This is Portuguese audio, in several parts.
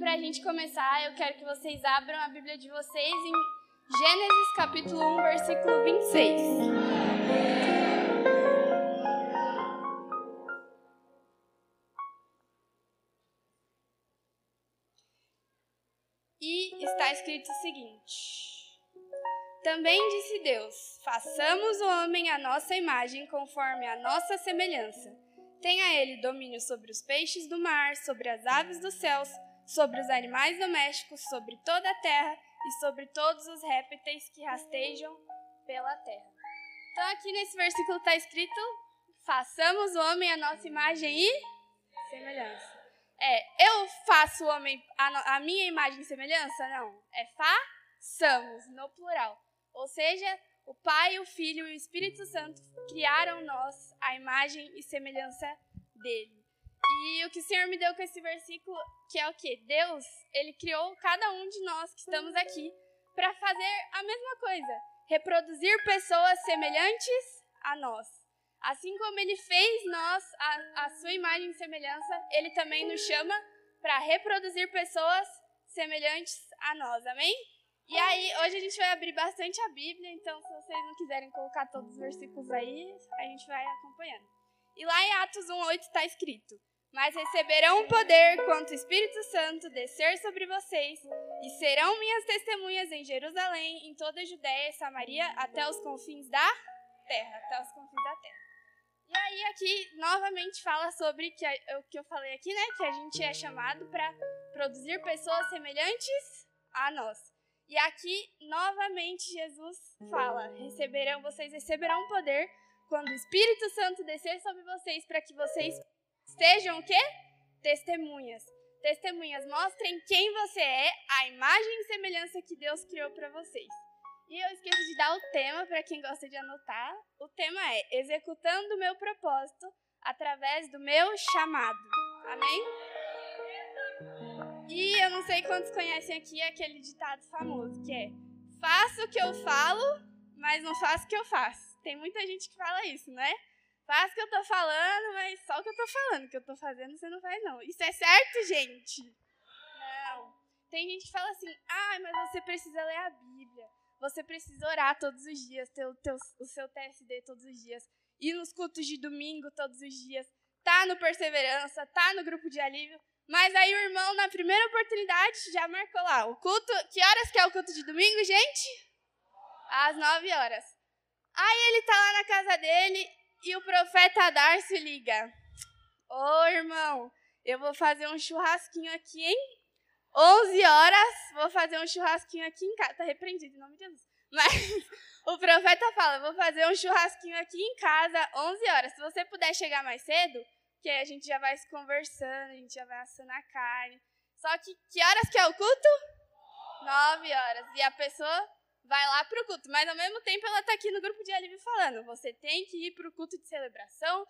para a gente começar, eu quero que vocês abram a Bíblia de vocês em Gênesis capítulo 1, versículo 26. E está escrito o seguinte: Também disse Deus: Façamos o homem à nossa imagem, conforme a nossa semelhança. Tenha ele domínio sobre os peixes do mar, sobre as aves dos céus sobre os animais domésticos, sobre toda a terra e sobre todos os répteis que rastejam pela terra. Então, aqui nesse versículo está escrito: façamos o homem a nossa imagem e semelhança. É, eu faço o homem a, a minha imagem e semelhança? Não. É façamos, no plural. Ou seja, o Pai, o Filho e o Espírito Santo criaram nós a imagem e semelhança dele. E o que o Senhor me deu com esse versículo, que é o que? Deus, ele criou cada um de nós que estamos aqui para fazer a mesma coisa, reproduzir pessoas semelhantes a nós. Assim como ele fez nós a, a sua imagem e semelhança, ele também nos chama para reproduzir pessoas semelhantes a nós. Amém? E aí, hoje a gente vai abrir bastante a Bíblia, então se vocês não quiserem colocar todos os versículos aí, a gente vai acompanhando. E lá em Atos 1:8 está escrito: mas receberão poder quando o Espírito Santo descer sobre vocês, e serão minhas testemunhas em Jerusalém, em toda a Judéia e Samaria, até os confins da terra, até os confins da terra. E aí aqui novamente fala sobre que o que eu falei aqui, né, que a gente é chamado para produzir pessoas semelhantes a nós. E aqui novamente Jesus fala: "Receberão vocês receberão poder quando o Espírito Santo descer sobre vocês para que vocês Sejam o quê? Testemunhas. Testemunhas, mostrem quem você é, a imagem e semelhança que Deus criou para vocês. E eu esqueci de dar o tema para quem gosta de anotar. O tema é Executando o meu propósito através do meu chamado. Amém? E eu não sei quantos conhecem aqui aquele ditado famoso que é: Faço o que eu falo, mas não faço o que eu faço. Tem muita gente que fala isso, não é? Faz o que eu tô falando, mas só o que eu tô falando. O que eu tô fazendo você não faz, não. Isso é certo, gente? Não. Tem gente que fala assim, ah, mas você precisa ler a Bíblia. Você precisa orar todos os dias, ter o, teu, o seu TSD todos os dias. Ir nos cultos de domingo todos os dias. Tá no Perseverança, tá no grupo de alívio. Mas aí o irmão, na primeira oportunidade, já marcou lá. O culto. Que horas que é o culto de domingo, gente? Às nove horas. Aí ele tá lá na casa dele e o profeta Darcy liga: Ô oh, irmão, eu vou fazer um churrasquinho aqui, hein? 11 horas, vou fazer um churrasquinho aqui em casa. Tá repreendido em nome de Jesus. Mas o profeta fala: vou fazer um churrasquinho aqui em casa, 11 horas. Se você puder chegar mais cedo, que a gente já vai se conversando, a gente já vai assando a carne. Só que que horas que é o culto? 9 horas. E a pessoa vai lá para o culto, mas ao mesmo tempo ela está aqui no grupo de alívio falando: você tem que ir para o culto de celebração,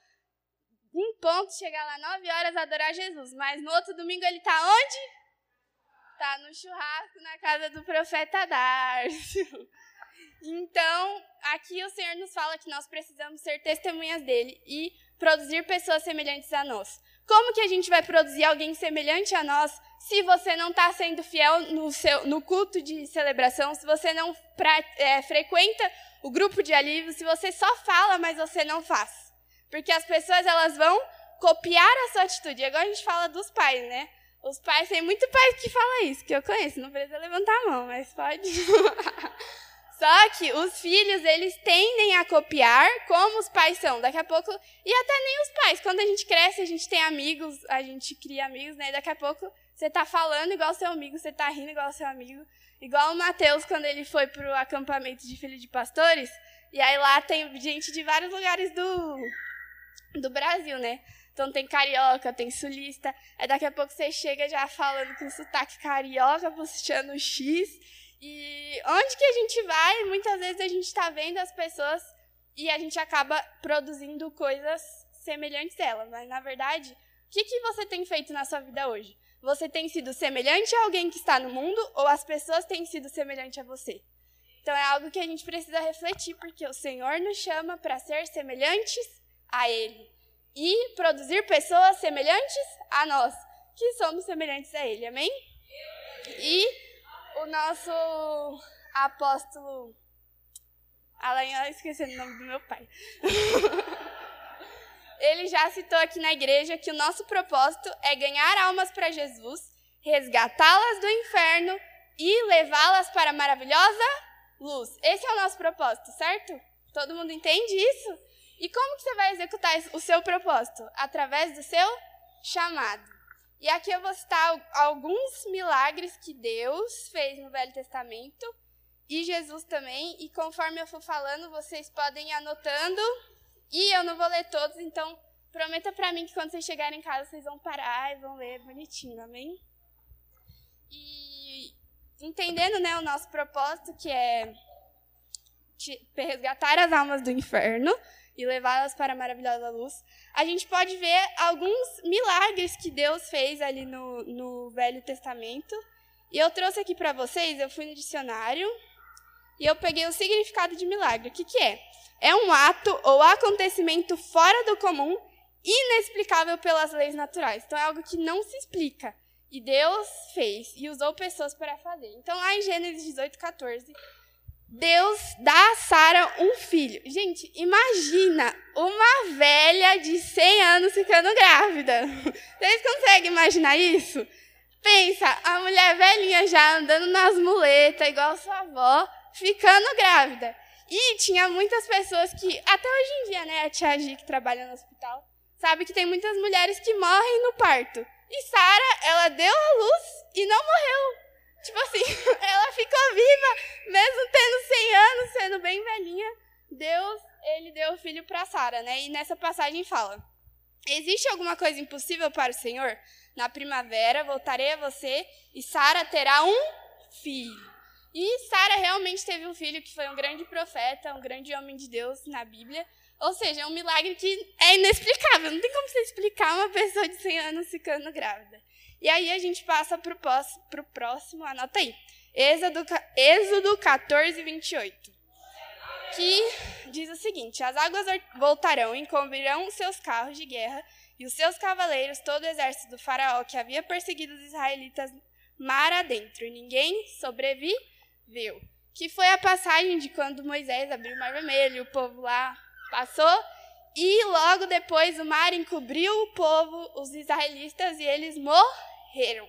em ponto, chegar lá 9 horas adorar Jesus. Mas no outro domingo ele está onde? Está no churrasco na casa do profeta Darcio. Então, aqui o Senhor nos fala que nós precisamos ser testemunhas dele e produzir pessoas semelhantes a nós. Como que a gente vai produzir alguém semelhante a nós se você não está sendo fiel no, seu, no culto de celebração, se você não pra, é, frequenta o grupo de alívio, se você só fala, mas você não faz. Porque as pessoas elas vão copiar a sua atitude. Agora a gente fala dos pais, né? Os pais, tem muito pai que fala isso, que eu conheço, não precisa levantar a mão, mas pode. Só que os filhos, eles tendem a copiar como os pais são. Daqui a pouco, e até nem os pais. Quando a gente cresce, a gente tem amigos, a gente cria amigos, né? Daqui a pouco você tá falando igual seu amigo, você tá rindo igual seu amigo. Igual o Mateus, quando ele foi pro acampamento de filho de pastores. E aí lá tem gente de vários lugares do, do Brasil, né? Então tem carioca, tem sulista. Aí daqui a pouco você chega já falando com sotaque carioca, puxando o X. E onde que a gente vai, muitas vezes a gente está vendo as pessoas e a gente acaba produzindo coisas semelhantes a elas. Mas, na verdade, o que, que você tem feito na sua vida hoje? Você tem sido semelhante a alguém que está no mundo ou as pessoas têm sido semelhantes a você? Então, é algo que a gente precisa refletir, porque o Senhor nos chama para ser semelhantes a Ele e produzir pessoas semelhantes a nós, que somos semelhantes a Ele. Amém? E o nosso apóstolo. Além, eu esqueci o nome do meu pai. Ele já citou aqui na igreja que o nosso propósito é ganhar almas para Jesus, resgatá-las do inferno e levá-las para a maravilhosa luz. Esse é o nosso propósito, certo? Todo mundo entende isso? E como que você vai executar o seu propósito? Através do seu chamado. E aqui eu vou citar alguns milagres que Deus fez no Velho Testamento e Jesus também. E conforme eu for falando, vocês podem ir anotando. E eu não vou ler todos, então prometa para mim que quando vocês chegarem em casa, vocês vão parar e vão ler bonitinho, amém? E entendendo né, o nosso propósito, que é resgatar as almas do inferno e levá-las para a maravilhosa luz, a gente pode ver alguns milagres que Deus fez ali no, no Velho Testamento. E eu trouxe aqui para vocês, eu fui no dicionário e eu peguei o significado de milagre. O que, que é? É um ato ou acontecimento fora do comum, inexplicável pelas leis naturais. Então é algo que não se explica. E Deus fez e usou pessoas para fazer. Então, lá em Gênesis 18, 14, Deus dá a Sara um filho. Gente, imagina uma velha de 100 anos ficando grávida. Vocês conseguem imaginar isso? Pensa, a mulher velhinha já andando nas muletas, igual sua avó, ficando grávida. E tinha muitas pessoas que, até hoje em dia, né, a tia Gi, que trabalha no hospital, sabe que tem muitas mulheres que morrem no parto. E Sara, ela deu a luz e não morreu. Tipo assim, ela ficou viva, mesmo tendo 100 anos, sendo bem velhinha. Deus, ele deu o filho para Sara, né? E nessa passagem fala: Existe alguma coisa impossível para o Senhor? Na primavera voltarei a você e Sara terá um filho. E Sara realmente teve um filho que foi um grande profeta, um grande homem de Deus na Bíblia. Ou seja, é um milagre que é inexplicável. Não tem como você explicar uma pessoa de 100 anos ficando grávida. E aí a gente passa para o próximo, anota aí. Êxodo, Êxodo 14, 28. Que diz o seguinte: As águas voltarão, encobrirão seus carros de guerra e os seus cavaleiros, todo o exército do faraó que havia perseguido os israelitas mar adentro, e ninguém sobreviveu. Que foi a passagem de quando Moisés abriu o mar vermelho, e o povo lá passou, e logo depois o mar encobriu o povo, os israelitas, e eles morreram morreram.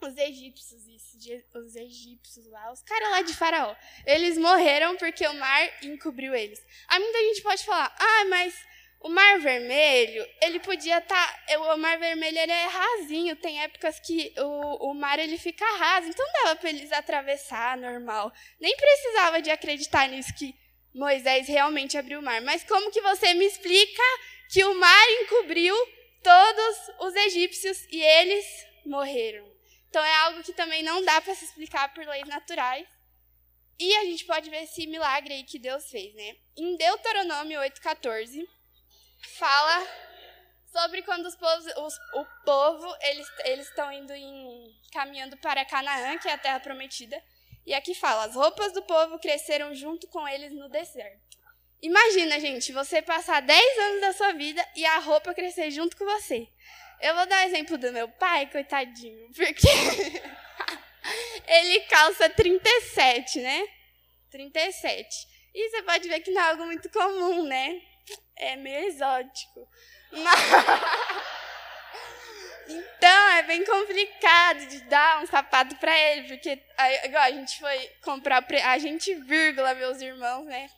Os egípcios, isso, os egípcios lá, os caras lá de Faraó. Eles morreram porque o mar encobriu eles. Aí muita gente pode falar, ah, mas o Mar Vermelho, ele podia estar. Tá, o Mar Vermelho ele é rasinho, tem épocas que o, o mar ele fica raso, então dava para eles atravessar normal. Nem precisava de acreditar nisso que Moisés realmente abriu o mar. Mas como que você me explica que o mar encobriu todos os egípcios e eles morreram. Então é algo que também não dá para se explicar por leis naturais. E a gente pode ver esse milagre aí que Deus fez, né? Em Deuteronômio 8:14 fala sobre quando os povos, os, o povo eles eles estão indo em, caminhando para Canaã, que é a terra prometida. E aqui fala: as roupas do povo cresceram junto com eles no deserto. Imagina, gente, você passar 10 anos da sua vida e a roupa crescer junto com você. Eu vou dar o exemplo do meu pai, coitadinho, porque ele calça 37, né? 37. E você pode ver que não é algo muito comum, né? É meio exótico. Mas... Então, é bem complicado de dar um sapato para ele, porque a gente foi comprar, a gente, vírgula, meus irmãos, né?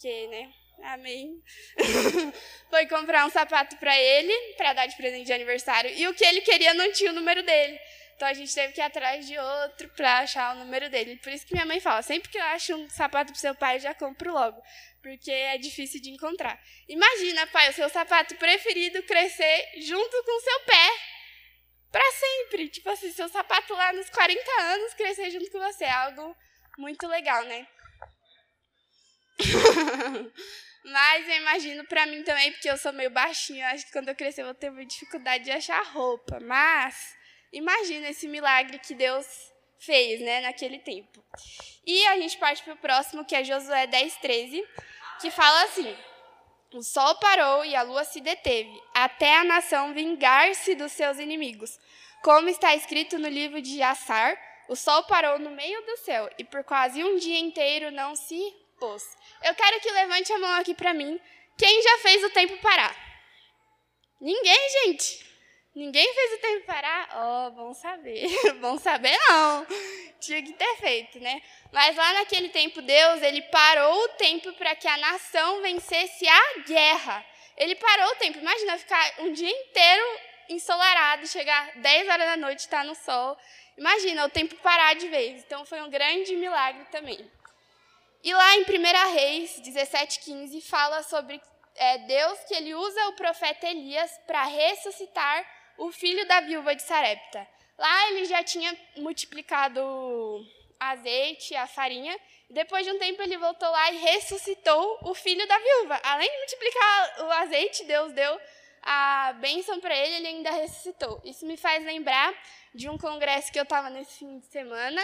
Porque, né? Amém. Foi comprar um sapato para ele, para dar de presente de aniversário, e o que ele queria não tinha o número dele. Então a gente teve que ir atrás de outro para achar o número dele. Por isso que minha mãe fala: sempre que eu acho um sapato pro seu pai, eu já compro logo, porque é difícil de encontrar. Imagina, pai, o seu sapato preferido crescer junto com o seu pé para sempre. Tipo assim, seu sapato lá nos 40 anos crescer junto com você. É algo muito legal, né? Mas eu imagino para mim também, porque eu sou meio baixinha, acho que quando eu crescer eu vou ter muita dificuldade de achar roupa. Mas imagina esse milagre que Deus fez, né, naquele tempo. E a gente parte para o próximo, que é Josué 10, 13, que fala assim: O sol parou e a lua se deteve, até a nação vingar-se dos seus inimigos. Como está escrito no livro de Jassar, o sol parou no meio do céu e por quase um dia inteiro não se Eu quero que levante a mão aqui para mim. Quem já fez o tempo parar? Ninguém, gente. Ninguém fez o tempo parar? Oh, bom saber. bom saber não. Tinha que ter feito, né? Mas lá naquele tempo, Deus, ele parou o tempo para que a nação vencesse a guerra. Ele parou o tempo. Imagina ficar um dia inteiro ensolarado, chegar 10 horas da noite, estar tá no sol. Imagina o tempo parar de vez. Então foi um grande milagre também. E lá em 1 Reis 17,15 fala sobre é, Deus que ele usa o profeta Elias para ressuscitar o filho da viúva de Sarepta. Lá ele já tinha multiplicado azeite, a farinha, depois de um tempo ele voltou lá e ressuscitou o filho da viúva. Além de multiplicar o azeite, Deus deu a bênção para ele, ele ainda ressuscitou. Isso me faz lembrar de um congresso que eu estava nesse fim de semana,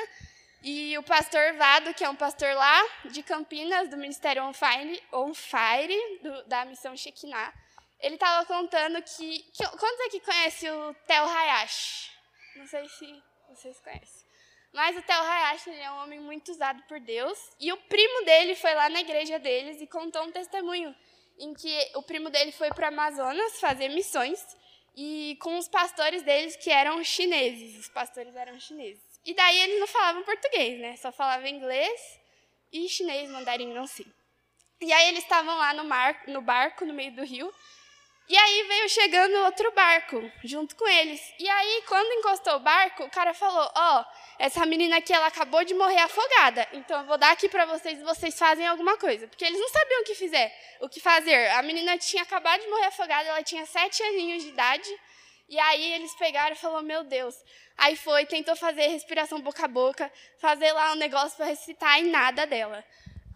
e o pastor Vado, que é um pastor lá de Campinas, do Ministério On Fire, On Fire do, da missão Shekinah, ele estava contando que, que. Quantos aqui conhecem o Theo Hayashi? Não sei se vocês conhecem. Mas o Theo Hayashi é um homem muito usado por Deus. E o primo dele foi lá na igreja deles e contou um testemunho em que o primo dele foi para o Amazonas fazer missões e com os pastores deles que eram chineses. Os pastores eram chineses. E daí eles não falavam português, né? Só falavam inglês e chinês, mandarim, não sei. E aí eles estavam lá no, mar, no barco, no meio do rio, e aí veio chegando outro barco junto com eles. E aí, quando encostou o barco, o cara falou: Ó, oh, essa menina aqui, ela acabou de morrer afogada. Então eu vou dar aqui para vocês e vocês fazem alguma coisa. Porque eles não sabiam o que fizer, o que fazer. A menina tinha acabado de morrer afogada, ela tinha sete aninhos de idade. E aí eles pegaram e falou: Meu Deus, Aí foi, tentou fazer respiração boca a boca, fazer lá um negócio para ressuscitar e nada dela.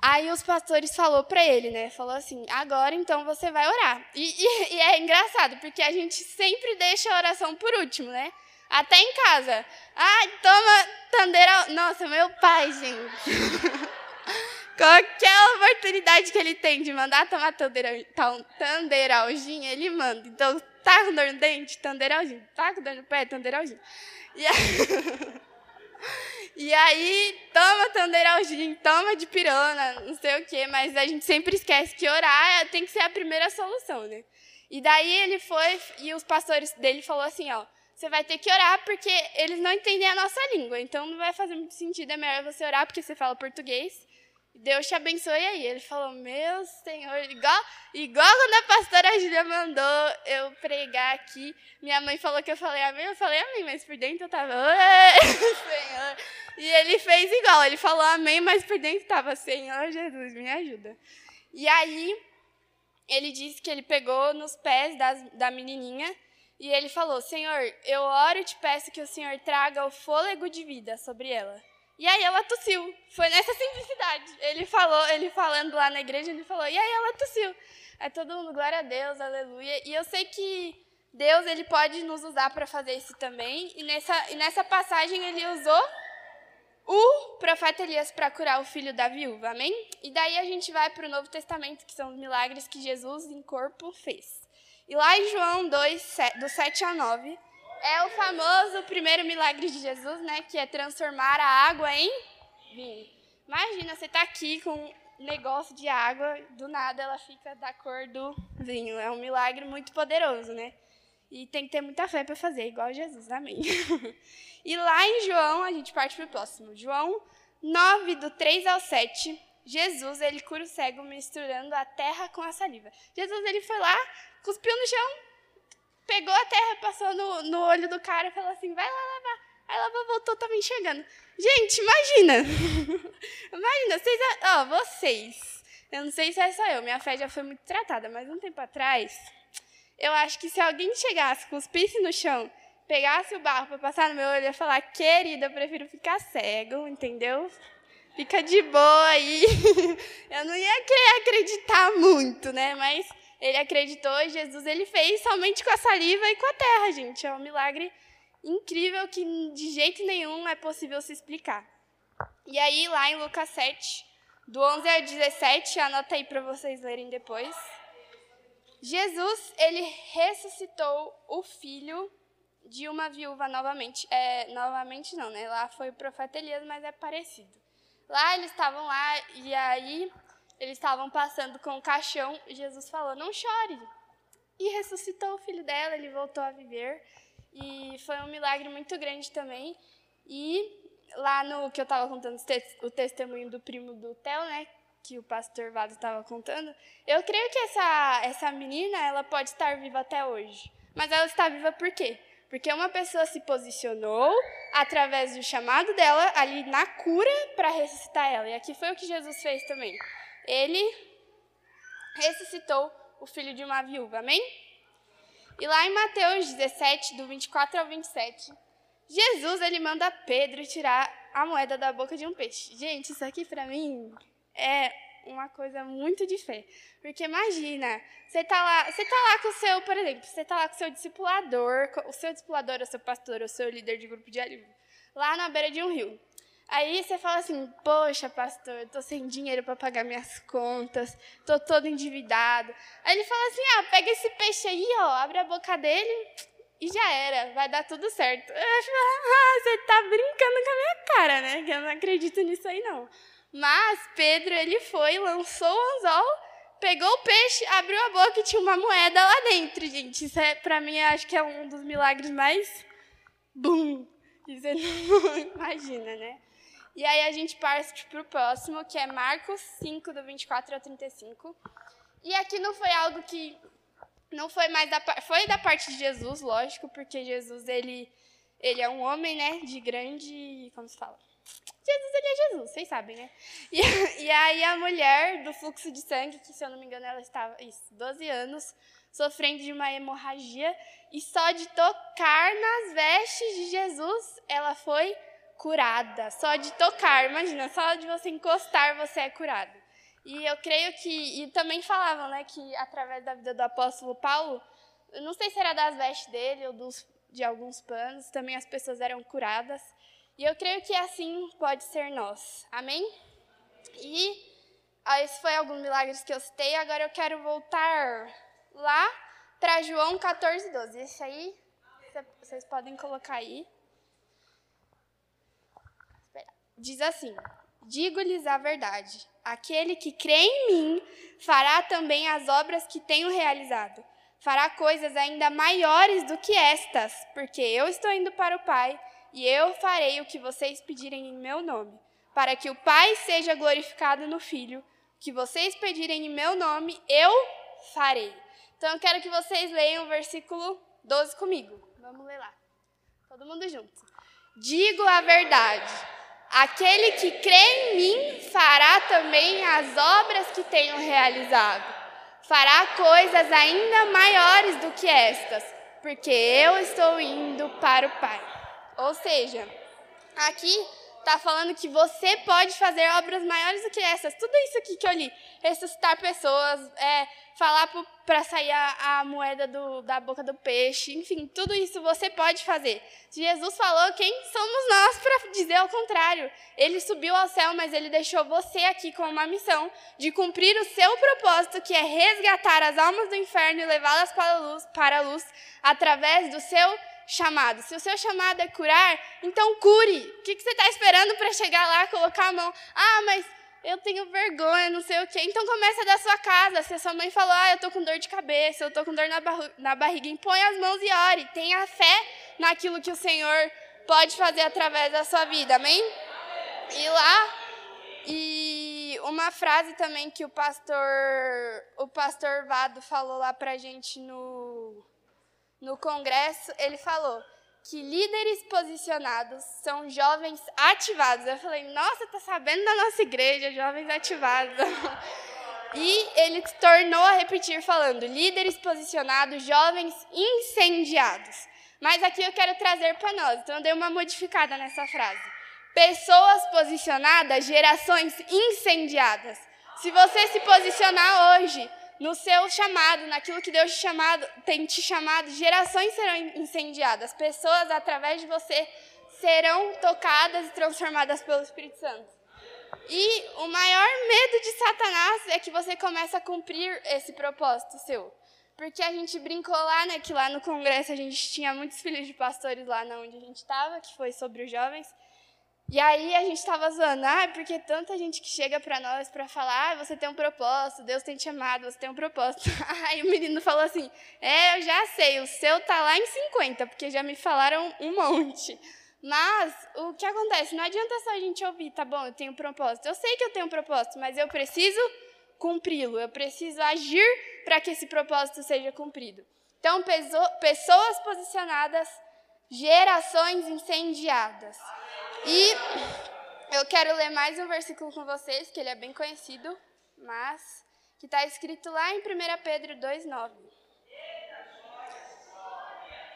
Aí os pastores falou para ele, né? Falou assim: agora então você vai orar. E, e, e, é engraçado porque a gente sempre deixa a oração por último, né? Até em casa. Ai, toma tandeira. Nossa, meu pai, gente. Qualquer oportunidade que ele tem de mandar tomar tandeiralginha, ele manda. Então, tá com dor no dente? Tandeiralginho. Tá com dor no pé? Tandeiralginho. E aí, e aí toma tandeiralginho, toma de pirona, não sei o quê, mas a gente sempre esquece que orar tem que ser a primeira solução, né? E daí ele foi, e os pastores dele falou assim, ó, você vai ter que orar porque eles não entendem a nossa língua, então não vai fazer muito sentido, é melhor você orar porque você fala português. Deus te abençoe aí. Ele falou, meu Senhor, igual, igual quando a pastora Júlia mandou eu pregar aqui, minha mãe falou que eu falei amém, eu falei amém, mas por dentro eu tava, Senhor. E ele fez igual, ele falou amém, mas por dentro tava, Senhor Jesus, me ajuda. E aí, ele disse que ele pegou nos pés das, da menininha e ele falou, Senhor, eu oro e te peço que o Senhor traga o fôlego de vida sobre ela. E aí ela tossiu. Foi nessa simplicidade. Ele falou, ele falando lá na igreja, ele falou, e aí ela tossiu. Aí todo mundo, glória a Deus, aleluia. E eu sei que Deus ele pode nos usar para fazer isso também. E nessa, e nessa passagem ele usou o profeta Elias para curar o filho da viúva, amém? E daí a gente vai para o Novo Testamento, que são os milagres que Jesus em corpo fez. E lá em João 2, do 7 a 9, é o famoso primeiro milagre de Jesus, né? Que é transformar a água em vinho. Imagina, você tá aqui com um negócio de água, do nada ela fica da cor do vinho. É um milagre muito poderoso, né? E tem que ter muita fé para fazer, igual Jesus, amém. e lá em João, a gente parte para o próximo. João 9, do 3 ao 7, Jesus, ele cura o cego misturando a terra com a saliva. Jesus, ele foi lá, cuspiu no chão, pegou a terra, passou no, no olho do cara e falou assim: vai lá lavar. Aí lavou, voltou, tava enxergando. Gente, imagina! imagina, vocês. Ó, vocês. Eu não sei se é só eu, minha fé já foi muito tratada, mas um tempo atrás, eu acho que se alguém chegasse, cuspisse no chão, pegasse o barro para passar no meu olho, eu ia falar: querida, eu prefiro ficar cego, entendeu? Fica de boa aí. eu não ia querer acreditar muito, né? Mas ele acreditou e Jesus ele fez somente com a saliva e com a terra, gente. É um milagre incrível que de jeito nenhum é possível se explicar. E aí, lá em Lucas 7, do 11 ao 17, anota aí para vocês lerem depois. Jesus, ele ressuscitou o filho de uma viúva novamente. É, novamente não, né? Lá foi o profeta Elias, mas é parecido. Lá eles estavam lá e aí eles estavam passando com o caixão e Jesus falou: Não chore. E ressuscitou o filho dela, ele voltou a viver. E foi um milagre muito grande também. E lá no que eu estava contando o testemunho do primo do Theo, né? Que o pastor Vado estava contando. Eu creio que essa, essa menina ela pode estar viva até hoje. Mas ela está viva por quê? Porque uma pessoa se posicionou através do chamado dela ali na cura para ressuscitar ela. E aqui foi o que Jesus fez também. Ele ressuscitou o filho de uma viúva. Amém? E lá em Mateus 17, do 24 ao 27, Jesus ele manda Pedro tirar a moeda da boca de um peixe. Gente, isso aqui para mim é uma coisa muito de fé. Porque imagina, você tá lá, você tá lá com o seu, por exemplo, você tá lá com o seu discipulador, o seu discipulador, o seu pastor, o seu líder de grupo de alívio, lá na beira de um rio. Aí você fala assim: "Poxa, pastor, eu tô sem dinheiro para pagar minhas contas, tô todo endividado". Aí ele fala assim: "Ah, pega esse peixe aí, ó, abre a boca dele e já era, vai dar tudo certo". Eu falo, ah, você tá brincando com a minha cara, né? Que eu não acredito nisso aí não. Mas Pedro, ele foi, lançou o anzol, pegou o peixe, abriu a boca e tinha uma moeda lá dentro, gente. Isso é, para mim, acho que é um dos milagres mais bum. Não imagina, né? E aí a gente parte para o próximo, que é Marcos 5, do 24 ao 35. E aqui não foi algo que não foi mais da foi da parte de Jesus, lógico, porque Jesus ele ele é um homem, né, de grande, como se fala? Jesus, ele é Jesus, vocês sabem, né? E, e aí a mulher do fluxo de sangue, que se eu não me engano ela estava, isso, 12 anos, sofrendo de uma hemorragia, e só de tocar nas vestes de Jesus, ela foi curada. Só de tocar, imagina, só de você encostar você é curado. E eu creio que, e também falavam, né, que através da vida do apóstolo Paulo, não sei se era das vestes dele ou dos, de alguns panos, também as pessoas eram curadas. E eu creio que assim pode ser nós. Amém? E esse foi alguns milagres que eu citei. Agora eu quero voltar lá para João 14, 12. Esse aí, vocês podem colocar aí. Diz assim: Digo-lhes a verdade. Aquele que crê em mim fará também as obras que tenho realizado. Fará coisas ainda maiores do que estas, porque eu estou indo para o Pai e eu farei o que vocês pedirem em meu nome, para que o Pai seja glorificado no Filho. O que vocês pedirem em meu nome, eu farei. Então eu quero que vocês leiam o versículo 12 comigo. Vamos ler lá. Todo mundo junto. Digo a verdade. Aquele que crê em mim fará também as obras que tenho realizado. Fará coisas ainda maiores do que estas, porque eu estou indo para o Pai. Ou seja, aqui está falando que você pode fazer obras maiores do que essas. Tudo isso aqui que eu li, ressuscitar pessoas, é, falar para sair a, a moeda do, da boca do peixe, enfim, tudo isso você pode fazer. Jesus falou, quem somos nós para dizer o contrário? Ele subiu ao céu, mas ele deixou você aqui com uma missão de cumprir o seu propósito, que é resgatar as almas do inferno e levá-las para a luz, para a luz através do seu chamado. Se o seu chamado é curar, então cure. O que, você está esperando para chegar lá, colocar a mão? Ah, mas eu tenho vergonha, não sei o quê. Então começa da sua casa. Se a sua mãe falou, ah, eu estou com dor de cabeça, eu estou com dor na, na barriga, impõe as mãos e ore. Tenha fé naquilo que o Senhor pode fazer através da sua vida. Amém? E lá, e uma frase também que o pastor, o pastor Vado falou lá pra gente no no congresso, ele falou que líderes posicionados são jovens ativados. Eu falei, nossa, tá sabendo da nossa igreja, jovens ativados. E ele tornou a repetir falando, líderes posicionados, jovens incendiados. Mas aqui eu quero trazer para nós, então eu dei uma modificada nessa frase. Pessoas posicionadas, gerações incendiadas. Se você se posicionar hoje no seu chamado, naquilo que Deus te chamado, tem te chamado, gerações serão incendiadas, pessoas através de você serão tocadas e transformadas pelo Espírito Santo. E o maior medo de Satanás é que você comece a cumprir esse propósito seu. porque a gente brincou lá, né, que lá no congresso a gente tinha muitos filhos de pastores lá onde a gente estava, que foi sobre os jovens. E aí a gente estava zoando, ah, porque tanta gente que chega para nós para falar, ah, você tem um propósito, Deus tem te amado, você tem um propósito. Aí o menino falou assim, é, eu já sei, o seu tá lá em 50, porque já me falaram um monte. Mas o que acontece? Não adianta só a gente ouvir, tá bom, eu tenho um propósito. Eu sei que eu tenho um propósito, mas eu preciso cumpri-lo, eu preciso agir para que esse propósito seja cumprido. Então, pessoas posicionadas, gerações incendiadas. E eu quero ler mais um versículo com vocês, que ele é bem conhecido, mas que está escrito lá em 1 Pedro 2,9.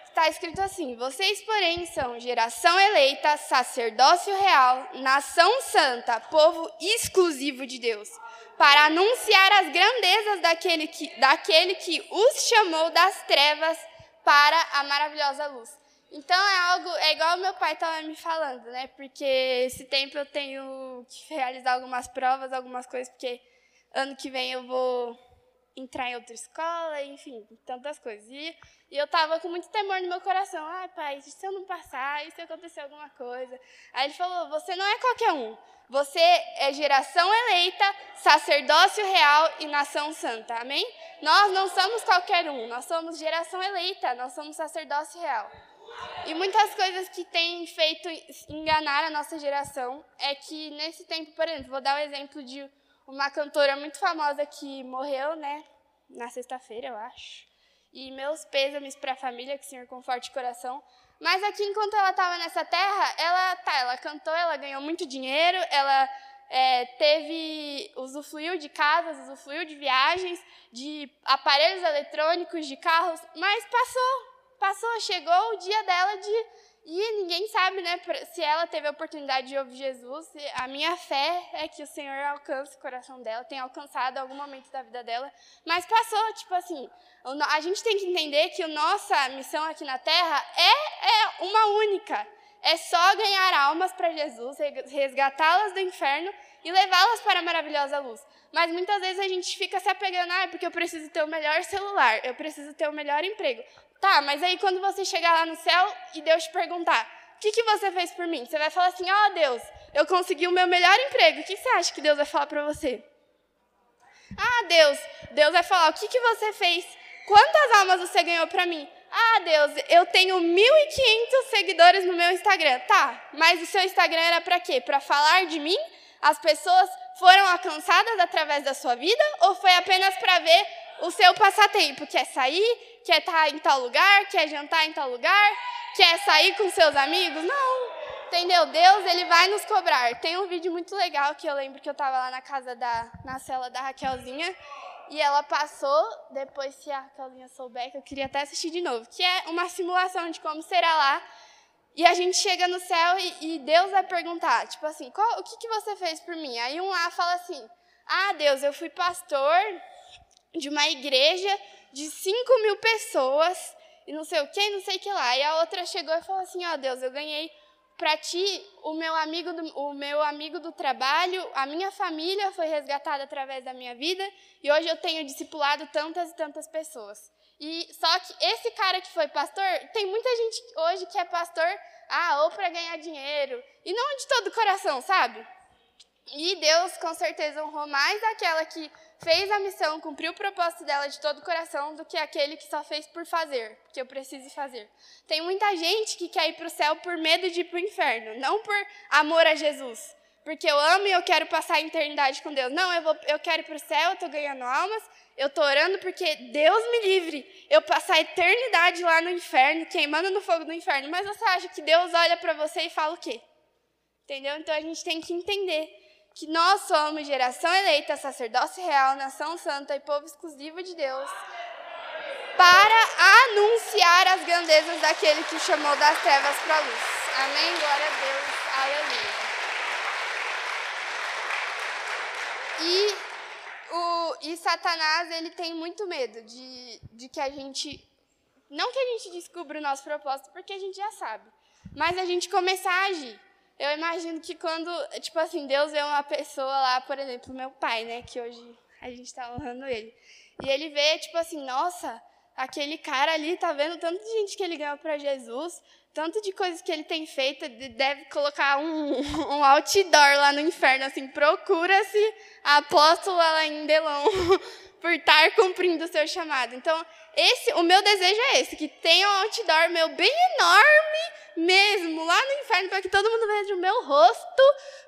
Está escrito assim: Vocês, porém, são geração eleita, sacerdócio real, nação santa, povo exclusivo de Deus, para anunciar as grandezas daquele que, daquele que os chamou das trevas para a maravilhosa luz. Então é algo, é igual meu pai estava me falando, né? Porque esse tempo eu tenho que realizar algumas provas, algumas coisas, porque ano que vem eu vou entrar em outra escola, enfim, tantas coisas. E, e eu estava com muito temor no meu coração. Ai, pai, se eu não passar, e se acontecer alguma coisa? Aí ele falou: você não é qualquer um. Você é geração eleita, sacerdócio real e nação santa. Amém? Nós não somos qualquer um, nós somos geração eleita, nós somos sacerdócio real. E muitas coisas que têm feito enganar a nossa geração é que nesse tempo, por exemplo, vou dar o um exemplo de uma cantora muito famosa que morreu, né, na sexta-feira, eu acho. E meus pêsames para a família, que o Senhor conforte o coração. Mas aqui, enquanto ela estava nessa terra, ela, tá, ela cantou, ela ganhou muito dinheiro, ela é, teve, usufruiu de casas, usufruiu de viagens, de aparelhos eletrônicos, de carros, mas passou, passou, chegou o dia dela de e ninguém sabe, né, se ela teve a oportunidade de ouvir Jesus. A minha fé é que o Senhor alcance o coração dela, tenha alcançado algum momento da vida dela. Mas passou, tipo assim, a gente tem que entender que a nossa missão aqui na Terra é, é uma única. É só ganhar almas para Jesus, resgatá-las do inferno e levá-las para a maravilhosa luz. Mas muitas vezes a gente fica se apegando, ah, porque eu preciso ter o melhor celular, eu preciso ter o melhor emprego. Tá, mas aí quando você chegar lá no céu e Deus te perguntar, o que, que você fez por mim? Você vai falar assim, ó oh, Deus, eu consegui o meu melhor emprego. O que você acha que Deus vai falar para você? Ah, Deus, Deus vai falar, o que, que você fez? Quantas almas você ganhou para mim? Ah, Deus, eu tenho 1.500 seguidores no meu Instagram. Tá, mas o seu Instagram era para quê? Para falar de mim? As pessoas foram alcançadas através da sua vida? Ou foi apenas para ver o seu passatempo, que é sair, quer estar tá em tal lugar, quer jantar em tal lugar, quer sair com seus amigos. Não. Entendeu? Deus, ele vai nos cobrar. Tem um vídeo muito legal que eu lembro que eu estava lá na casa da, na cela da Raquelzinha, e ela passou, depois se a Raquelzinha souber, que eu queria até assistir de novo, que é uma simulação de como será lá. E a gente chega no céu e, e Deus vai perguntar, tipo assim, qual, o que, que você fez por mim? Aí um lá fala assim, ah, Deus, eu fui pastor de uma igreja de 5 mil pessoas e não sei o que, não sei o que lá. E a outra chegou e falou assim: Ó oh, Deus, eu ganhei para ti o meu amigo do, o meu amigo do trabalho, a minha família foi resgatada através da minha vida e hoje eu tenho discipulado tantas e tantas pessoas. E só que esse cara que foi pastor, tem muita gente hoje que é pastor, ah, ou para ganhar dinheiro, e não de todo o coração, sabe? E Deus com certeza honrou mais aquela que fez a missão, cumpriu o propósito dela de todo o coração, do que aquele que só fez por fazer, porque eu preciso fazer. Tem muita gente que quer ir para o céu por medo de ir para o inferno, não por amor a Jesus. Porque eu amo e eu quero passar a eternidade com Deus. Não, eu, vou, eu quero ir para o céu, eu estou ganhando almas, eu estou orando porque Deus me livre eu passar a eternidade lá no inferno, queimando no fogo do inferno. Mas você acha que Deus olha para você e fala o quê? Entendeu? Então a gente tem que entender que nós somos geração eleita, sacerdócio real, nação santa e povo exclusivo de Deus, para anunciar as grandezas daquele que chamou das trevas para a luz. Amém? Glória a Deus. Aleluia. E, o, e Satanás, ele tem muito medo de, de que a gente. Não que a gente descubra o nosso propósito, porque a gente já sabe, mas a gente começar a agir. Eu imagino que quando, tipo assim, Deus vê uma pessoa lá, por exemplo, meu pai, né, que hoje a gente está honrando ele. E ele vê, tipo assim, nossa, aquele cara ali tá vendo tanto de gente que ele ganhou para Jesus, tanto de coisas que ele tem feito, deve colocar um, um outdoor lá no inferno, assim, procura-se a apóstola Alain Delon por estar cumprindo o seu chamado. Então, esse, o meu desejo é esse, que tenha um outdoor meu bem enorme mesmo, lá no inferno, para que todo mundo veja o meu rosto,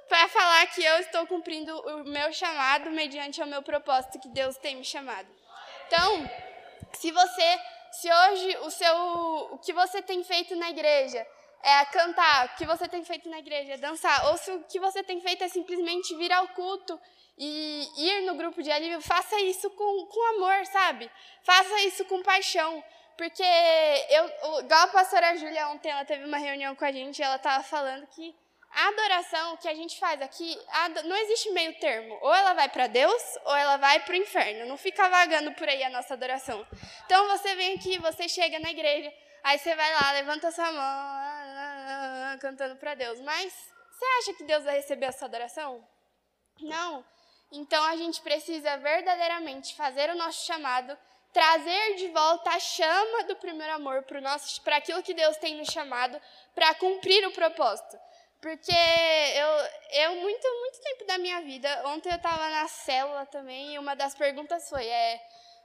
para falar que eu estou cumprindo o meu chamado mediante o meu propósito que Deus tem me chamado. Então, se você, se hoje o seu, o que você tem feito na igreja é cantar, o que você tem feito na igreja é dançar, ou se o que você tem feito é simplesmente vir ao culto e ir no grupo de alívio, faça isso com, com amor, sabe? Faça isso com paixão. Porque eu, igual a pastora Júlia ontem, ela teve uma reunião com a gente e ela estava falando que a adoração que a gente faz aqui, não existe meio termo. Ou ela vai para Deus, ou ela vai para o inferno. Não fica vagando por aí a nossa adoração. Então você vem aqui, você chega na igreja, aí você vai lá, levanta sua mão, cantando para Deus. Mas você acha que Deus vai receber a sua adoração? Não. Então a gente precisa verdadeiramente fazer o nosso chamado, trazer de volta a chama do primeiro amor para aquilo que Deus tem nos chamado, para cumprir o propósito. Porque eu, eu muito, muito tempo da minha vida, ontem eu estava na célula também e uma das perguntas foi, é,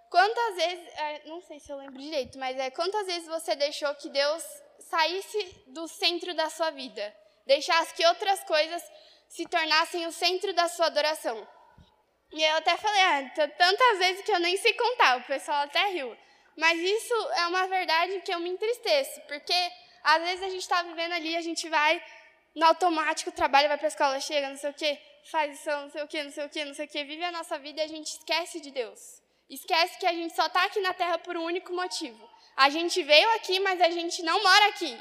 quantas vezes, é, não sei se eu lembro direito, mas é, quantas vezes você deixou que Deus saísse do centro da sua vida? Deixasse que outras coisas se tornassem o centro da sua adoração? E eu até falei, ah, tantas vezes que eu nem sei contar, o pessoal até riu. Mas isso é uma verdade que eu me entristeço, porque às vezes a gente está vivendo ali, a gente vai no automático, trabalha, vai para a escola, chega, não sei o quê, faz isso, não sei o quê, não sei o quê, não sei o quê, vive a nossa vida e a gente esquece de Deus. Esquece que a gente só está aqui na Terra por um único motivo. A gente veio aqui, mas a gente não mora aqui.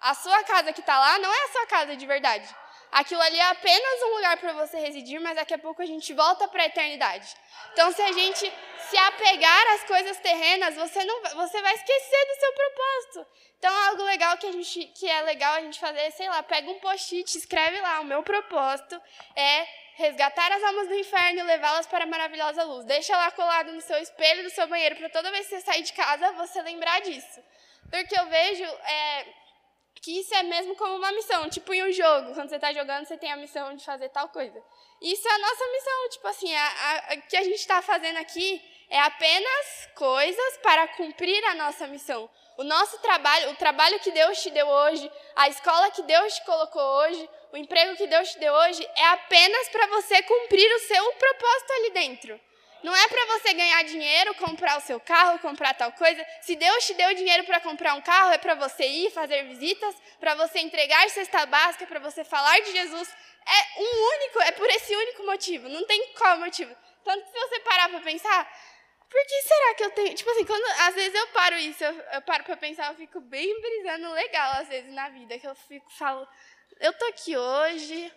A sua casa que está lá não é a sua casa de verdade. Aquilo ali é apenas um lugar para você residir, mas daqui a pouco a gente volta para a eternidade. Então, se a gente se apegar às coisas terrenas, você não, você vai esquecer do seu propósito. Então, algo legal que a gente, que é legal a gente fazer, sei lá, pega um post-it, escreve lá, o meu propósito é resgatar as almas do inferno e levá-las para a maravilhosa luz. Deixa lá colado no seu espelho do seu banheiro para toda vez que você sair de casa você lembrar disso. Porque eu vejo é, que isso é mesmo como uma missão, tipo em um jogo, quando você está jogando, você tem a missão de fazer tal coisa. Isso é a nossa missão, tipo assim, o que a gente está fazendo aqui é apenas coisas para cumprir a nossa missão. O nosso trabalho, o trabalho que Deus te deu hoje, a escola que Deus te colocou hoje, o emprego que Deus te deu hoje, é apenas para você cumprir o seu propósito ali dentro. Não é para você ganhar dinheiro, comprar o seu carro, comprar tal coisa. Se Deus te deu dinheiro para comprar um carro, é para você ir fazer visitas, para você entregar cesta básica, para você falar de Jesus. É um único, é por esse único motivo. Não tem qual motivo. Tanto que se você parar para pensar, por que será que eu tenho. Tipo assim, quando às vezes eu paro isso, eu, eu paro pra pensar, eu fico bem brisando legal, às vezes, na vida, que eu fico, falo, eu tô aqui hoje,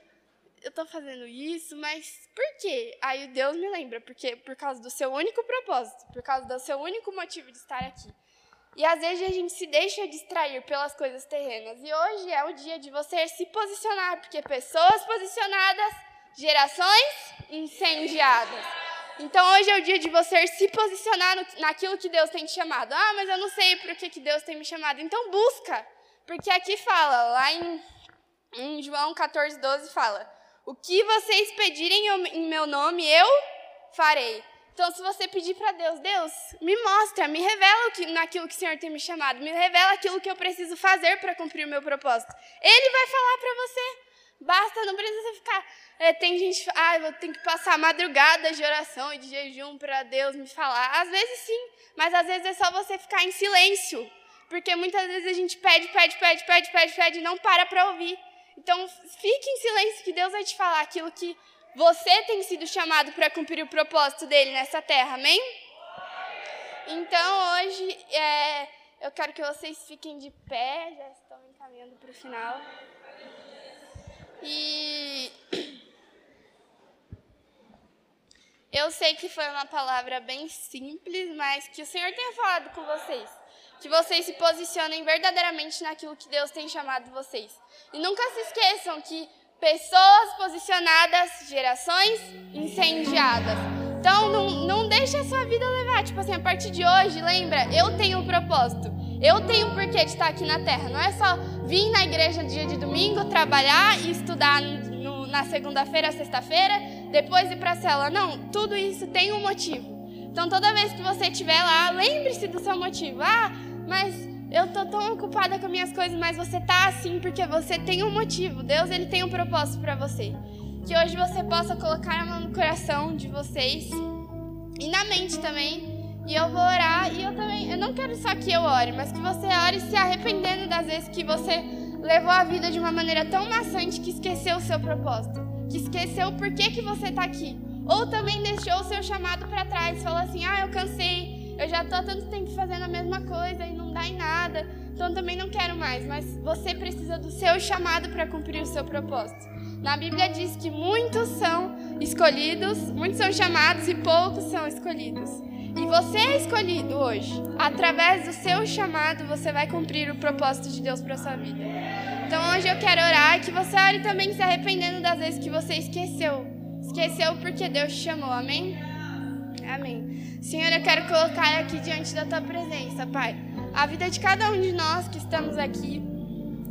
eu tô fazendo isso, mas por quê? Aí Deus me lembra, porque por causa do seu único propósito, por causa do seu único motivo de estar aqui. E às vezes a gente se deixa distrair pelas coisas terrenas. E hoje é o dia de você se posicionar, porque pessoas posicionadas, gerações incendiadas. Então hoje é o dia de você se posicionar no, naquilo que Deus tem te chamado. Ah, mas eu não sei para que, que Deus tem me chamado. Então busca. Porque aqui fala, lá em, em João 14, 12, fala: O que vocês pedirem em meu nome, eu farei. Então, se você pedir para Deus, Deus, me mostra, me revela que, naquilo que o Senhor tem me chamado, me revela aquilo que eu preciso fazer para cumprir o meu propósito. Ele vai falar para você. Basta, não precisa ficar. É, tem gente, ah, eu tenho que passar madrugadas de oração e de jejum para Deus me falar. Às vezes sim, mas às vezes é só você ficar em silêncio. Porque muitas vezes a gente pede, pede, pede, pede, pede, pede e não para para ouvir. Então, fique em silêncio que Deus vai te falar aquilo que você tem sido chamado para cumprir o propósito dele nessa terra, amém? Então, hoje, é, eu quero que vocês fiquem de pé, já estão encaminhando para o final. E eu sei que foi uma palavra bem simples, mas que o Senhor tenha falado com vocês. Que vocês se posicionem verdadeiramente naquilo que Deus tem chamado vocês. E nunca se esqueçam que pessoas posicionadas, gerações incendiadas. Então não, não deixe a sua vida levar. Tipo assim, a partir de hoje, lembra, eu tenho um propósito. Eu tenho um porquê de estar aqui na terra. Não é só vir na igreja dia de domingo, trabalhar e estudar no, na segunda-feira, sexta-feira, depois ir para a cela. Não, tudo isso tem um motivo. Então toda vez que você estiver lá, lembre-se do seu motivo. Ah, mas eu tô tão ocupada com minhas coisas, mas você tá assim porque você tem um motivo. Deus ele tem um propósito para você. Que hoje você possa colocar a mão no coração de vocês e na mente também. E eu vou orar e eu também, eu não quero só que eu ore, mas que você ore se arrependendo das vezes que você levou a vida de uma maneira tão maçante que esqueceu o seu propósito, que esqueceu o porquê que você está aqui. Ou também deixou o seu chamado para trás, falou assim: "Ah, eu cansei, eu já estou há tanto tempo fazendo a mesma coisa e não dá em nada, então também não quero mais". Mas você precisa do seu chamado para cumprir o seu propósito. Na Bíblia diz que muitos são escolhidos, muitos são chamados e poucos são escolhidos. E você é escolhido hoje. Através do seu chamado, você vai cumprir o propósito de Deus para sua vida. Então hoje eu quero orar que você ore também se arrependendo das vezes que você esqueceu. Esqueceu porque Deus te chamou. Amém? Amém. Senhor, eu quero colocar aqui diante da tua presença, Pai, a vida de cada um de nós que estamos aqui.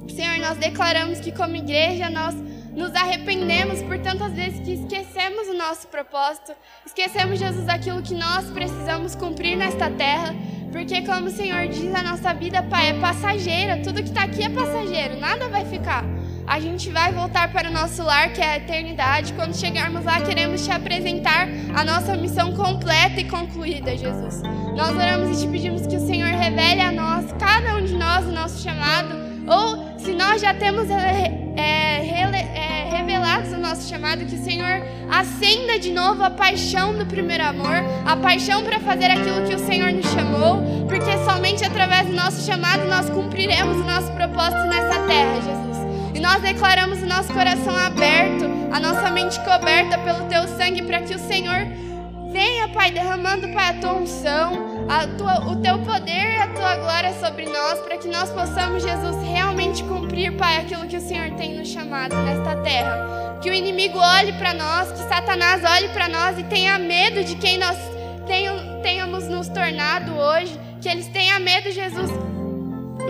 Senhor, nós declaramos que como igreja nós nos arrependemos por tantas vezes que esquecemos o nosso propósito, esquecemos, Jesus, daquilo que nós precisamos cumprir nesta terra, porque, como o Senhor diz, a nossa vida, Pai, é passageira, tudo que está aqui é passageiro, nada vai ficar. A gente vai voltar para o nosso lar, que é a eternidade. Quando chegarmos lá, queremos te apresentar a nossa missão completa e concluída, Jesus. Nós oramos e te pedimos que o Senhor revele a nós, cada um de nós, o nosso chamado, ou se nós já temos é, é, revelados o nosso chamado, que o Senhor acenda de novo a paixão do primeiro amor, a paixão para fazer aquilo que o Senhor nos chamou, porque somente através do nosso chamado nós cumpriremos o nosso propósito nessa terra, Jesus. E nós declaramos o nosso coração aberto, a nossa mente coberta pelo teu sangue, para que o Senhor venha, Pai, derramando, Pai, a tua unção, a tua, o teu poder e a tua glória sobre nós, para que nós possamos, Jesus, realmente cumprir, Pai, aquilo que o Senhor tem nos chamado nesta terra. Que o inimigo olhe para nós, que Satanás olhe para nós e tenha medo de quem nós tenhamos nos tornado hoje, que eles tenham medo, Jesus,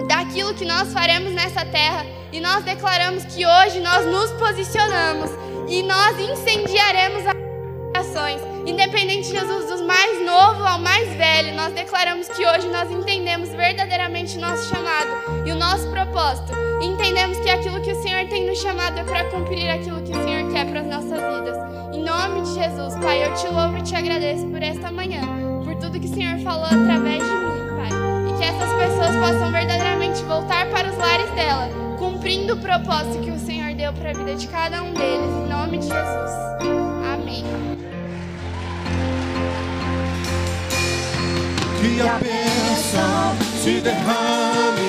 daquilo que nós faremos nessa terra. E nós declaramos que hoje nós nos posicionamos e nós incendiaremos as ações Independente, Jesus, dos mais novo ao mais velho, nós declaramos que hoje nós entendemos verdadeiramente o nosso chamado e o nosso propósito. Entendemos que aquilo que o Senhor tem nos chamado é para cumprir aquilo que o Senhor quer para as nossas vidas. Em nome de Jesus, Pai, eu te louvo e te agradeço por esta manhã, por tudo que o Senhor falou através de mim, essas pessoas possam verdadeiramente voltar para os lares dela, cumprindo o propósito que o Senhor deu para a vida de cada um deles. Em nome de Jesus. Amém. que a bênção se derrame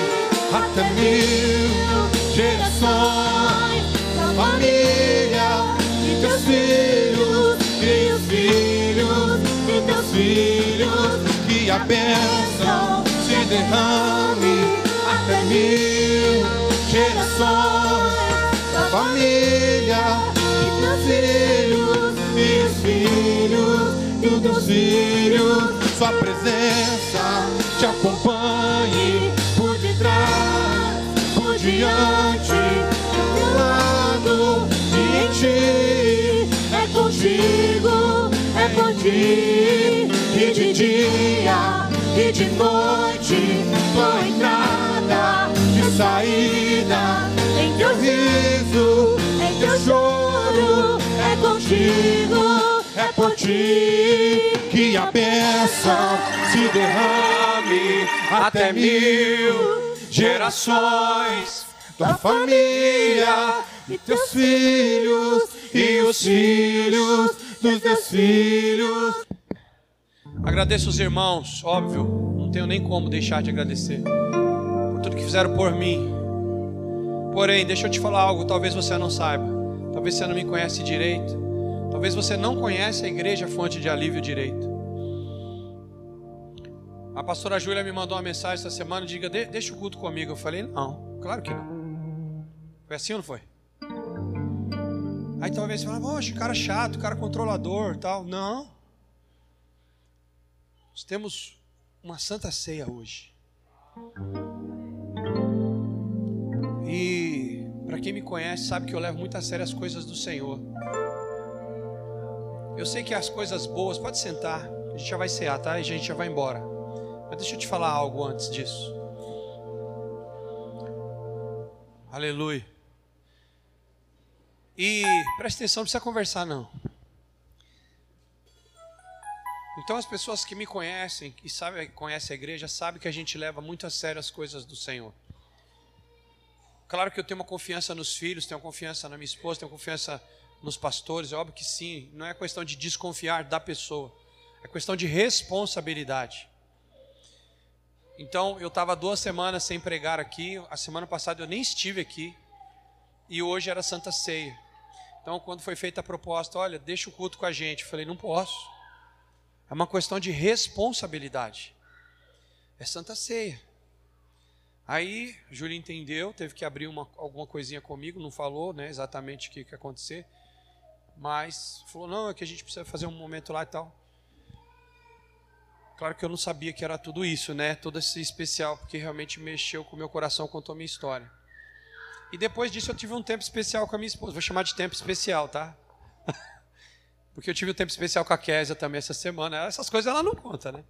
até mil gerações da família de teus filhos e os filhos de teus filhos que a bênção derrame até mil gerações da família de teus filhos e os filhos de teus filhos sua presença te acompanhe por detrás, por diante, do lado e em ti. É contigo, é ti, e de dia e de noite, tua entrada e saída, em teu riso, em teu choro, é contigo, é por ti que a bênção se derrame até mil gerações da família e teus filhos e os filhos dos teus filhos. Agradeço os irmãos, óbvio, não tenho nem como deixar de agradecer por tudo que fizeram por mim. Porém, deixa eu te falar algo, talvez você não saiba, talvez você não me conhece direito. Talvez você não conhece a igreja Fonte de Alívio Direito. A pastora Júlia me mandou uma mensagem essa semana, diga, De deixa o culto comigo. Eu falei, não, claro que não. Foi assim ou não foi? Aí talvez você fale, poxa, cara chato, cara controlador tal. Não. Nós temos uma santa ceia hoje. E para quem me conhece, sabe que eu levo muito a sério as coisas do Senhor. Eu sei que as coisas boas, pode sentar, a gente já vai cear, tá? E a gente já vai embora. Mas deixa eu te falar algo antes disso. Aleluia. E presta atenção, não precisa conversar não. Então as pessoas que me conhecem e sabem, conhecem a igreja sabem que a gente leva muito a sério as coisas do Senhor. Claro que eu tenho uma confiança nos filhos, tenho confiança na minha esposa, tenho confiança nos pastores, é óbvio que sim. Não é questão de desconfiar da pessoa, é questão de responsabilidade. Então eu estava duas semanas sem pregar aqui. A semana passada eu nem estive aqui e hoje era Santa Ceia. Então quando foi feita a proposta, olha, deixa o culto com a gente, eu falei não posso. É uma questão de responsabilidade. É Santa Ceia. Aí, Júlia entendeu, teve que abrir uma, alguma coisinha comigo, não falou né, exatamente o que, ia acontecer, mas falou: não, é que a gente precisa fazer um momento lá e tal. Claro que eu não sabia que era tudo isso, né? Todo esse especial, porque realmente mexeu com o meu coração, contou minha história. E depois disso eu tive um tempo especial com a minha esposa. Vou chamar de tempo especial, tá? Porque eu tive um tempo especial com a Késia também essa semana. Essas coisas ela não conta, né?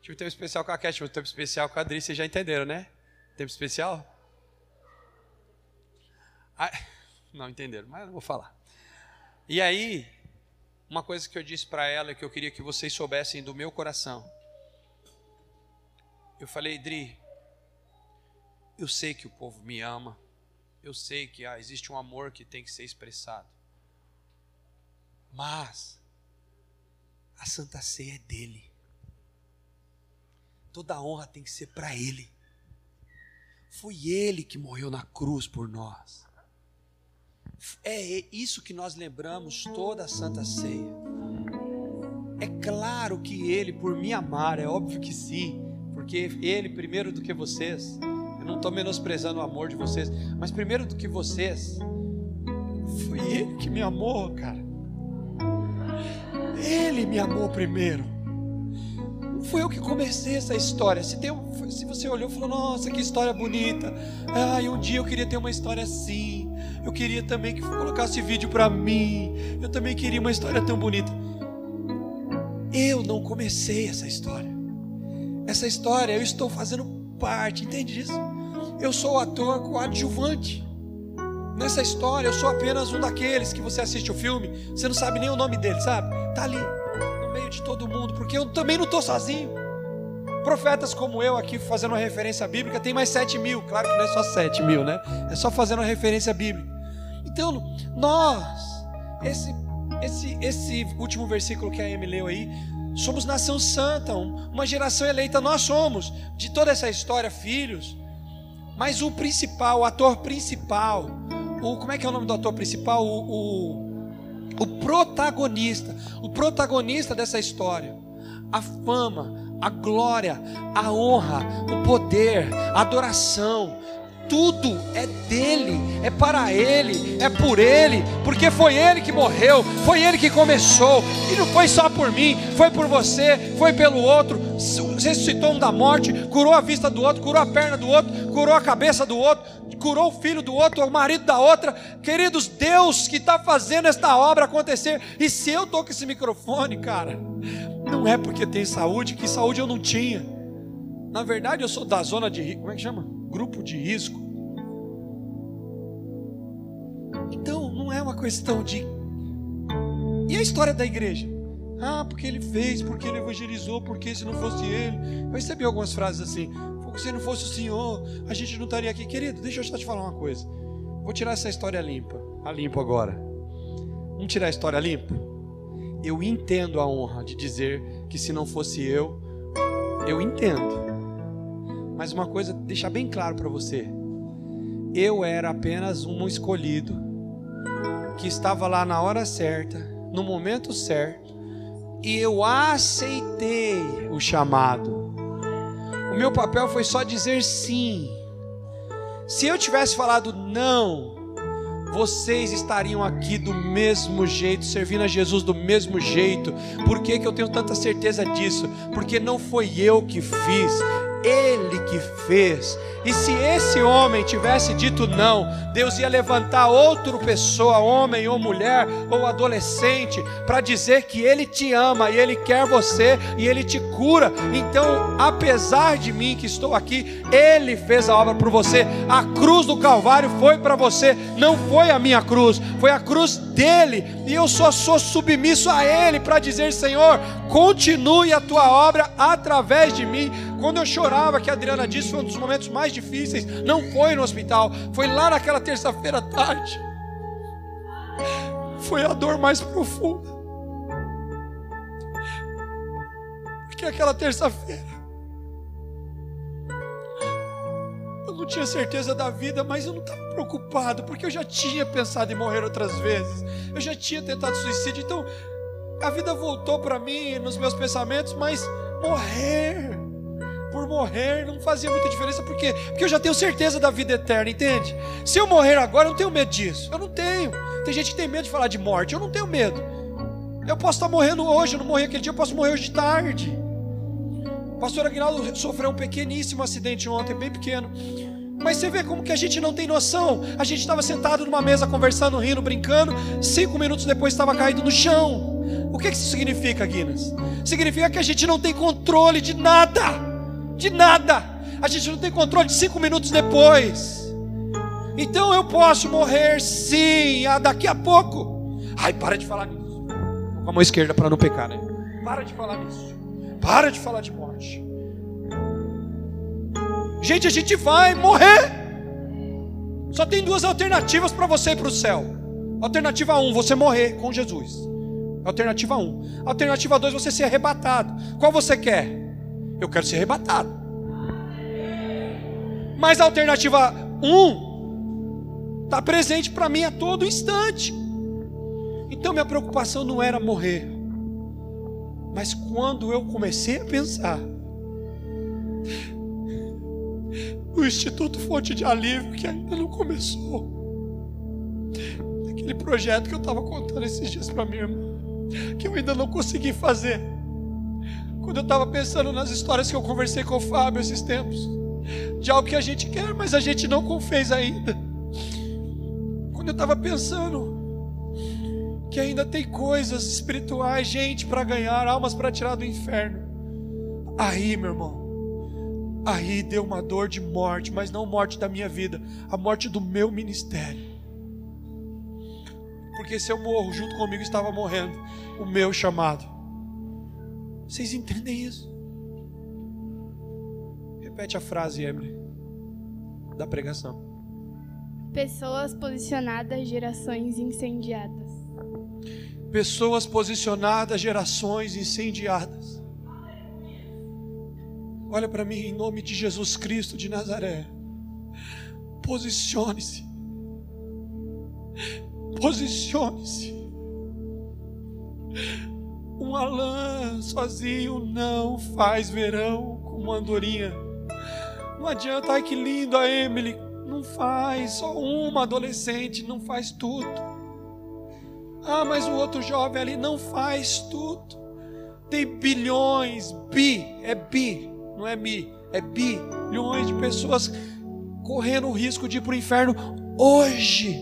Tive um tempo especial com a Késia, tive um tempo especial com a Adri, vocês já entenderam, né? Tempo especial? Ah, não entenderam, mas eu vou falar. E aí, uma coisa que eu disse para ela que eu queria que vocês soubessem do meu coração. Eu falei, Dri, eu sei que o povo me ama, eu sei que ah, existe um amor que tem que ser expressado, mas a Santa Ceia é dele. Toda a honra tem que ser para ele. Foi Ele que morreu na cruz por nós. É isso que nós lembramos toda a Santa Ceia. É claro que Ele, por me amar, é óbvio que sim, porque Ele, primeiro do que vocês, eu não estou menosprezando o amor de vocês, mas primeiro do que vocês, foi Ele que me amou, cara. Ele me amou primeiro. Não fui eu que comecei essa história. Se, tem, se você olhou e falou, nossa, que história bonita. Ah, um dia eu queria ter uma história assim. Eu queria também que colocasse vídeo para mim. Eu também queria uma história tão bonita. Eu não comecei essa história. Essa história eu estou fazendo parte, entende disso? Eu sou o ator coadjuvante. Nessa história eu sou apenas um daqueles que você assiste o filme, você não sabe nem o nome dele, sabe? Tá ali meio de todo mundo, porque eu também não estou sozinho. Profetas como eu aqui fazendo uma referência bíblica tem mais sete mil, claro que não é só sete mil, né? É só fazendo uma referência bíblica. Então, nós, esse, esse, esse último versículo que a Amy leu aí, somos nação santa, uma geração eleita, nós somos, de toda essa história, filhos. Mas o principal, o ator principal, o, como é que é o nome do ator principal? O, o o protagonista, o protagonista dessa história. A fama, a glória, a honra, o poder, a adoração, tudo é dele, é para ele, é por ele, porque foi ele que morreu, foi ele que começou, e não foi só por mim, foi por você, foi pelo outro, ressuscitou um da morte, curou a vista do outro, curou a perna do outro, curou a cabeça do outro, curou o filho do outro, o marido da outra. Queridos, Deus que está fazendo esta obra acontecer. E se eu estou com esse microfone, cara, não é porque tem saúde, que saúde eu não tinha. Na verdade, eu sou da zona de como é que chama? Grupo de risco. Então, não é uma questão de. E a história da igreja? Ah, porque ele fez, porque ele evangelizou, porque se não fosse ele. Eu recebi algumas frases assim. Se não fosse o Senhor, a gente não estaria aqui. Querido, deixa eu só te falar uma coisa. Vou tirar essa história limpa. A limpo agora. Vamos tirar a história limpa? Eu entendo a honra de dizer que se não fosse eu, eu entendo. Mas uma coisa, deixar bem claro para você. Eu era apenas um escolhido que estava lá na hora certa, no momento certo, e eu aceitei o chamado meu papel foi só dizer sim. Se eu tivesse falado não, vocês estariam aqui do mesmo jeito, servindo a Jesus do mesmo jeito. Por que, que eu tenho tanta certeza disso? Porque não foi eu que fiz, ele que fez. E se esse homem tivesse dito não, Deus ia levantar outra pessoa, homem ou mulher ou adolescente, para dizer que Ele te ama e Ele quer você e Ele te cura. Então, apesar de mim que estou aqui, Ele fez a obra por você. A cruz do Calvário foi para você, não foi a minha cruz, foi a cruz dele. E eu só sou submisso a Ele para dizer: Senhor, continue a tua obra através de mim. Quando eu chorava, que a Adriana disse, foi um dos momentos mais difíceis. Não foi no hospital, foi lá naquela terça-feira à tarde. Foi a dor mais profunda. Porque aquela terça-feira, eu não tinha certeza da vida, mas eu não estava preocupado, porque eu já tinha pensado em morrer outras vezes. Eu já tinha tentado suicídio, então a vida voltou para mim nos meus pensamentos, mas morrer por morrer não fazia muita diferença, por quê? Porque eu já tenho certeza da vida eterna, entende? Se eu morrer agora, eu não tenho medo disso. Eu não tenho. Tem gente que tem medo de falar de morte, eu não tenho medo. Eu posso estar morrendo hoje, eu não morri aquele dia, eu posso morrer hoje de tarde. O pastor Aguinaldo sofreu um pequeníssimo acidente ontem, bem pequeno. Mas você vê como que a gente não tem noção. A gente estava sentado numa mesa conversando, rindo, brincando. Cinco minutos depois estava caído no chão. O que, que isso significa, Guinness? Significa que a gente não tem controle de nada de nada. A gente não tem controle de cinco minutos depois. Então eu posso morrer sim, daqui a pouco. Ai, para de falar nisso. Com a mão esquerda para não pecar, né? Para de falar nisso. Para de falar de morte. Gente, a gente vai morrer. Só tem duas alternativas para você ir para o céu. Alternativa 1, um, você morrer com Jesus. Alternativa 1. Um. Alternativa 2, você ser arrebatado. Qual você quer? Eu quero ser arrebatado. Mas a alternativa 1 um, está presente para mim a todo instante. Então minha preocupação não era morrer. Mas quando eu comecei a pensar no Instituto Fonte de Alívio, que ainda não começou, aquele projeto que eu estava contando esses dias para minha irmã, que eu ainda não consegui fazer. Quando eu estava pensando nas histórias que eu conversei com o Fábio esses tempos, de algo que a gente quer, mas a gente não fez ainda. Quando eu estava pensando que ainda tem coisas espirituais, gente para ganhar, almas para tirar do inferno. Aí, meu irmão, aí deu uma dor de morte, mas não morte da minha vida, a morte do meu ministério. Porque se eu morro, junto comigo estava morrendo o meu chamado. Vocês entendem isso? Repete a frase, Emily, da pregação. Pessoas posicionadas, gerações incendiadas. Pessoas posicionadas, gerações incendiadas. Olha para mim em nome de Jesus Cristo de Nazaré. Posicione-se. Posicione-se. Uma lã sozinho não faz verão com uma andorinha. Não adianta, ai que lindo a Emily. Não faz, só uma adolescente não faz tudo. Ah, mas o outro jovem ali não faz tudo. Tem bilhões, bi, é bi, não é mi, é bilhões de pessoas correndo o risco de ir para o inferno hoje,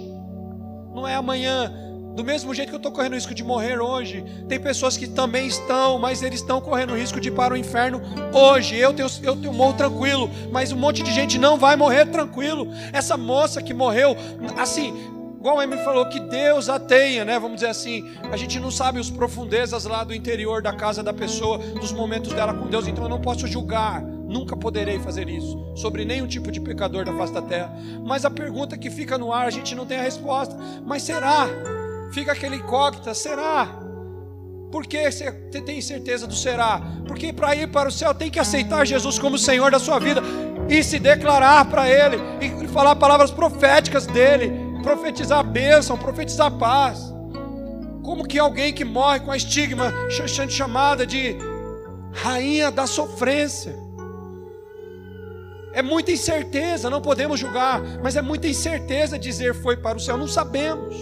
não é amanhã do mesmo jeito que eu estou correndo risco de morrer hoje, tem pessoas que também estão, mas eles estão correndo risco de ir para o inferno hoje. Eu tenho, eu tenho morro tranquilo, mas um monte de gente não vai morrer tranquilo. Essa moça que morreu, assim, igual a Emily falou, que Deus a tenha, né? Vamos dizer assim, a gente não sabe os profundezas lá do interior da casa da pessoa, dos momentos dela com Deus, então eu não posso julgar. Nunca poderei fazer isso sobre nenhum tipo de pecador da face da terra. Mas a pergunta que fica no ar, a gente não tem a resposta. Mas será? Fica aquele incógnita: será? Por que você tem certeza do será? Porque para ir para o céu tem que aceitar Jesus como Senhor da sua vida e se declarar para Ele, e falar palavras proféticas dele, profetizar bênção, profetizar paz. Como que alguém que morre com a estigma chamada de rainha da sofrência, É muita incerteza, não podemos julgar, mas é muita incerteza dizer foi para o céu, não sabemos.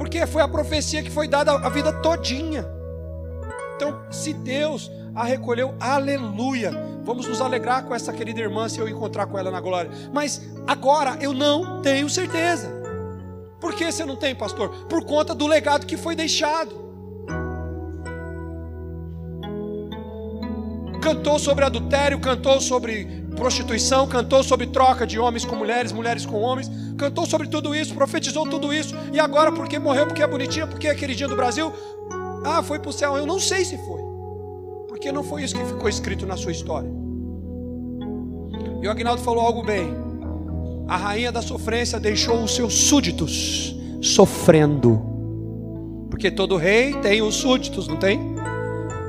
Porque foi a profecia que foi dada a vida todinha. Então, se Deus a recolheu, aleluia. Vamos nos alegrar com essa querida irmã se eu encontrar com ela na glória. Mas agora eu não tenho certeza. Por que você não tem, pastor? Por conta do legado que foi deixado. Cantou sobre adultério, cantou sobre prostituição, cantou sobre troca de homens com mulheres, mulheres com homens, cantou sobre tudo isso, profetizou tudo isso, e agora porque morreu, porque é bonitinha, porque é queridinha do Brasil, ah, foi para o céu. Eu não sei se foi, porque não foi isso que ficou escrito na sua história. E o Agnaldo falou algo bem. A rainha da sofrência deixou os seus súditos sofrendo, porque todo rei tem os súditos, não tem?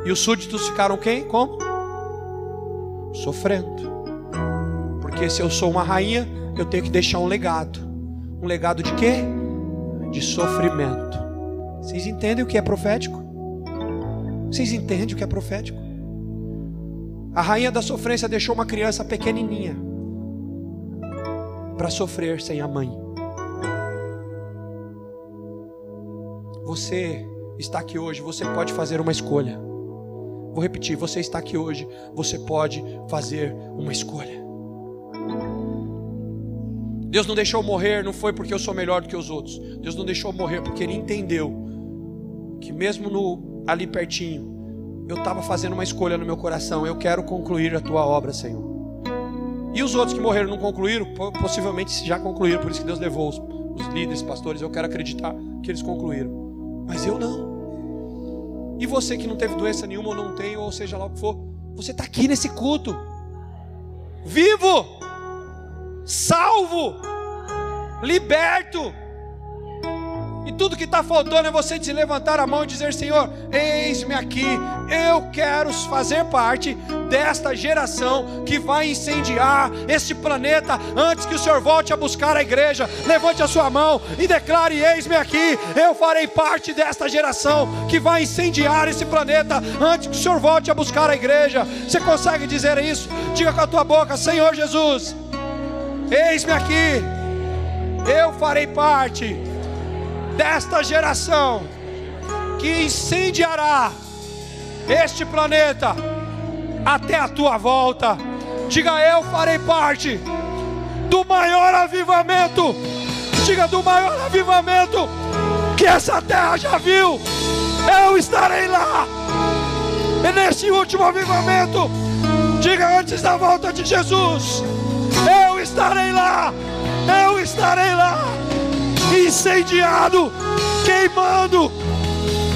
E os súditos ficaram quem? Como? Sofrendo. Porque se eu sou uma rainha, eu tenho que deixar um legado. Um legado de quê? De sofrimento. Vocês entendem o que é profético? Vocês entendem o que é profético? A rainha da sofrência deixou uma criança pequenininha para sofrer sem a mãe. Você está aqui hoje, você pode fazer uma escolha. Vou repetir: você está aqui hoje, você pode fazer uma escolha. Deus não deixou morrer, não foi porque eu sou melhor do que os outros. Deus não deixou morrer porque Ele entendeu que, mesmo no, ali pertinho, eu estava fazendo uma escolha no meu coração. Eu quero concluir a tua obra, Senhor. E os outros que morreram não concluíram, possivelmente já concluíram, por isso que Deus levou os, os líderes, pastores. Eu quero acreditar que eles concluíram, mas eu não. E você que não teve doença nenhuma ou não tem, ou seja lá o que for, você está aqui nesse culto, vivo, salvo, liberto. E tudo que está faltando é você se levantar a mão e dizer: Senhor, eis-me aqui, eu quero fazer parte desta geração que vai incendiar este planeta antes que o Senhor volte a buscar a igreja. Levante a sua mão e declare: Eis-me aqui, eu farei parte desta geração que vai incendiar esse planeta antes que o Senhor volte a buscar a igreja. Você consegue dizer isso? Diga com a tua boca: Senhor Jesus, eis-me aqui, eu farei parte desta geração que incendiará este planeta até a tua volta. Diga, eu farei parte do maior avivamento. Diga, do maior avivamento que essa terra já viu. Eu estarei lá. E nesse último avivamento, diga antes da volta de Jesus: Eu estarei lá. Eu estarei lá incendiado, queimando,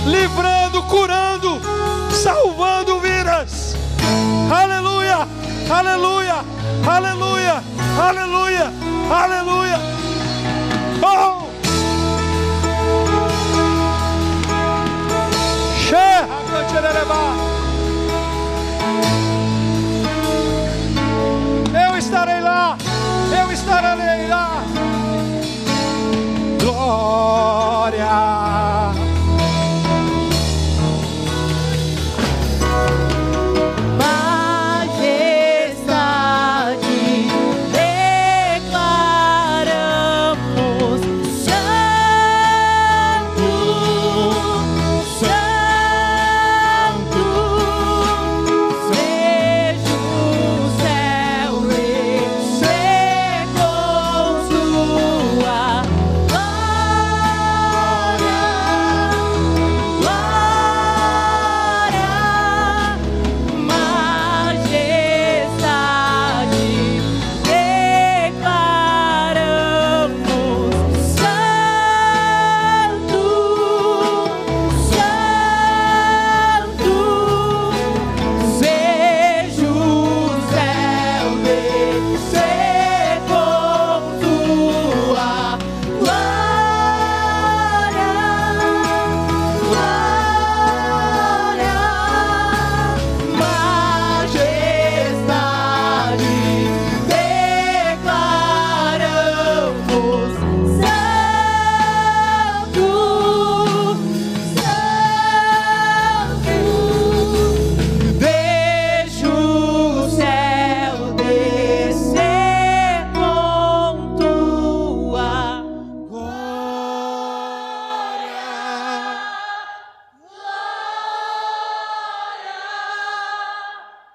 livrando, curando, salvando vidas. Aleluia, aleluia, aleluia, aleluia, aleluia. Oh! Eu estarei lá, eu estarei lá glória.